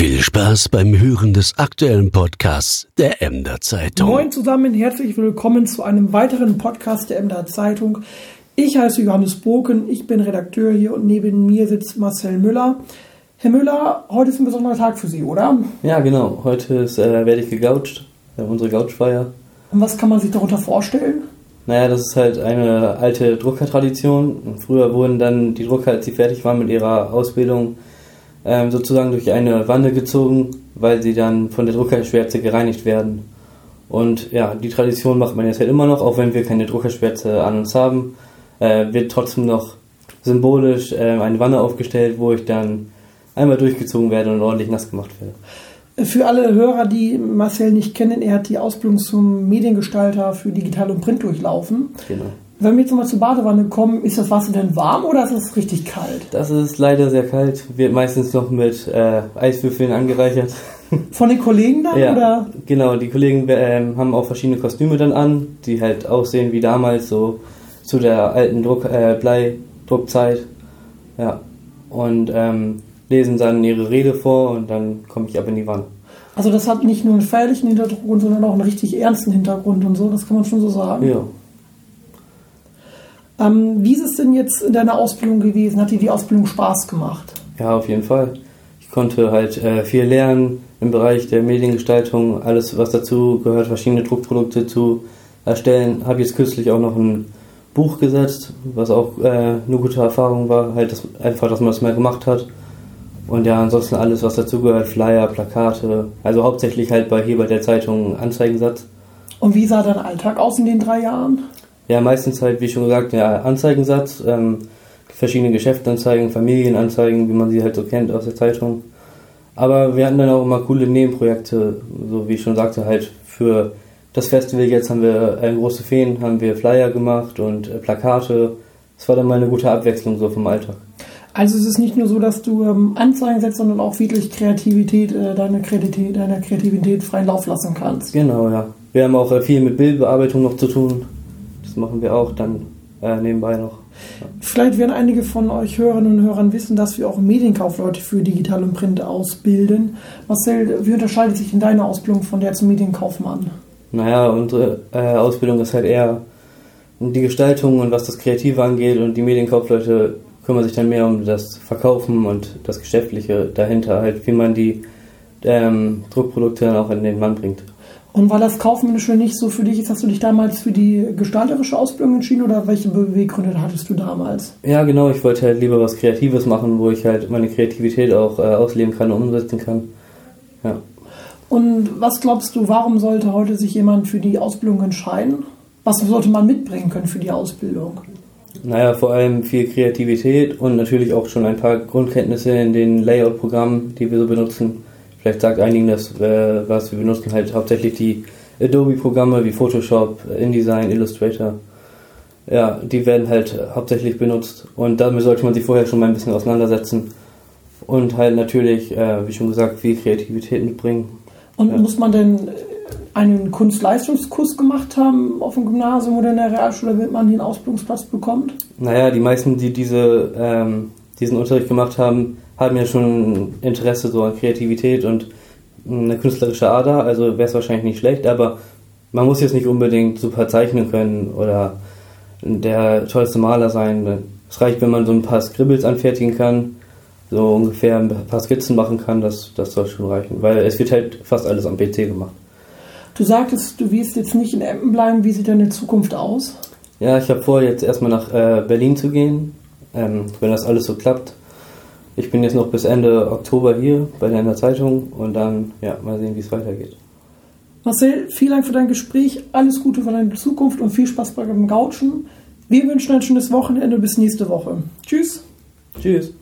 Viel Spaß beim Hören des aktuellen Podcasts der Emder Zeitung. Moin zusammen, herzlich willkommen zu einem weiteren Podcast der Emder Zeitung. Ich heiße Johannes Boken, ich bin Redakteur hier und neben mir sitzt Marcel Müller. Herr Müller, heute ist ein besonderer Tag für Sie, oder? Ja, genau. Heute ist, äh, werde ich gegoucht, äh, unsere Gouchfeier. Und was kann man sich darunter vorstellen? Naja, das ist halt eine alte Druckertradition. Früher wurden dann die Drucker, als sie fertig waren mit ihrer Ausbildung, ähm, sozusagen durch eine Wanne gezogen, weil sie dann von der Druckerschwärze gereinigt werden. Und ja, die Tradition macht man jetzt halt immer noch, auch wenn wir keine Druckerschwärze an uns haben, äh, wird trotzdem noch symbolisch äh, eine Wanne aufgestellt, wo ich dann einmal durchgezogen werde und ordentlich nass gemacht werde. Für alle Hörer, die Marcel nicht kennen, er hat die Ausbildung zum Mediengestalter für Digital und Print durchlaufen. Genau. Wenn wir jetzt nochmal zur Badewanne kommen, ist das Wasser denn warm oder ist es richtig kalt? Das ist leider sehr kalt, wird meistens noch mit äh, Eiswürfeln angereichert. Von den Kollegen dann? ja, oder? genau. Die Kollegen ähm, haben auch verschiedene Kostüme dann an, die halt aussehen wie damals, so zu der alten Druck, äh, Bleidruckzeit. Ja. Und ähm, lesen dann ihre Rede vor und dann komme ich ab in die Wanne. Also das hat nicht nur einen feierlichen Hintergrund, sondern auch einen richtig ernsten Hintergrund und so, das kann man schon so sagen. Ja. Ähm, wie ist es denn jetzt in deiner Ausbildung gewesen? Hat dir die Ausbildung Spaß gemacht? Ja, auf jeden Fall. Ich konnte halt äh, viel lernen im Bereich der Mediengestaltung, alles was dazu gehört, verschiedene Druckprodukte zu erstellen. Habe jetzt kürzlich auch noch ein Buch gesetzt, was auch äh, eine gute Erfahrung war, halt das, einfach, dass man das mal gemacht hat. Und ja, ansonsten alles, was dazugehört, Flyer, Plakate, also hauptsächlich halt bei hier bei der Zeitung Anzeigensatz. Und wie sah dein Alltag aus in den drei Jahren? Ja, meistens halt, wie schon gesagt, der Anzeigensatz, ähm, verschiedene Geschäftsanzeigen, Familienanzeigen, wie man sie halt so kennt aus der Zeitung. Aber wir hatten dann auch immer coole Nebenprojekte, so wie ich schon sagte, halt für das Festival jetzt haben wir äh, große Feen, haben wir Flyer gemacht und äh, Plakate. Das war dann mal eine gute Abwechslung so vom Alltag. Also es ist nicht nur so, dass du ähm, Anzeigen setzt, sondern auch wirklich Kreativität, äh, deine Kreativität, deiner Kreativität freien Lauf lassen kannst. Genau, ja. Wir haben auch äh, viel mit Bildbearbeitung noch zu tun. Das machen wir auch dann äh, nebenbei noch. Ja. Vielleicht werden einige von euch Hörerinnen und Hörern wissen, dass wir auch Medienkaufleute für Digital und Print ausbilden. Marcel, wie unterscheidet sich denn deine Ausbildung von der zum Medienkaufmann? Naja, unsere äh, Ausbildung ist halt eher die Gestaltung und was das Kreative angeht und die Medienkaufleute kümmern sich dann mehr um das Verkaufen und das Geschäftliche dahinter, halt wie man die ähm, Druckprodukte dann auch in den Mann bringt. Und weil das Kaufmännische nicht so für dich ist, hast du dich damals für die gestalterische Ausbildung entschieden oder welche Beweggründe hattest du damals? Ja, genau, ich wollte halt lieber was Kreatives machen, wo ich halt meine Kreativität auch äh, ausleben kann und umsetzen kann. Ja. Und was glaubst du, warum sollte heute sich jemand für die Ausbildung entscheiden? Was sollte man mitbringen können für die Ausbildung? Naja, vor allem viel Kreativität und natürlich auch schon ein paar Grundkenntnisse in den Layout-Programmen, die wir so benutzen Vielleicht sagt einigen das äh, was. Wir benutzen halt hauptsächlich die Adobe-Programme wie Photoshop, InDesign, Illustrator. Ja, die werden halt hauptsächlich benutzt und damit sollte man sich vorher schon mal ein bisschen auseinandersetzen und halt natürlich, äh, wie schon gesagt, viel Kreativität mitbringen. Und ja. muss man denn einen Kunstleistungskurs gemacht haben auf dem Gymnasium oder in der Realschule, damit man den Ausbildungsplatz bekommt? Naja, die meisten, die diese, ähm, diesen Unterricht gemacht haben, haben ja schon Interesse so an Kreativität und eine künstlerische Ader, also wäre es wahrscheinlich nicht schlecht, aber man muss jetzt nicht unbedingt super zeichnen können oder der tollste Maler sein. Es reicht, wenn man so ein paar Scribbles anfertigen kann, so ungefähr ein paar Skizzen machen kann, das, das soll schon reichen, weil es wird halt fast alles am PC gemacht. Du sagtest, du wirst jetzt nicht in Emden bleiben, wie sieht deine Zukunft aus? Ja, ich habe vor, jetzt erstmal nach äh, Berlin zu gehen, ähm, wenn das alles so klappt ich bin jetzt noch bis Ende Oktober hier bei der Zeitung und dann ja, mal sehen, wie es weitergeht. Marcel, vielen Dank für dein Gespräch. Alles Gute für deine Zukunft und viel Spaß beim Gouchen. Wir wünschen ein schönes Wochenende. Bis nächste Woche. Tschüss. Tschüss.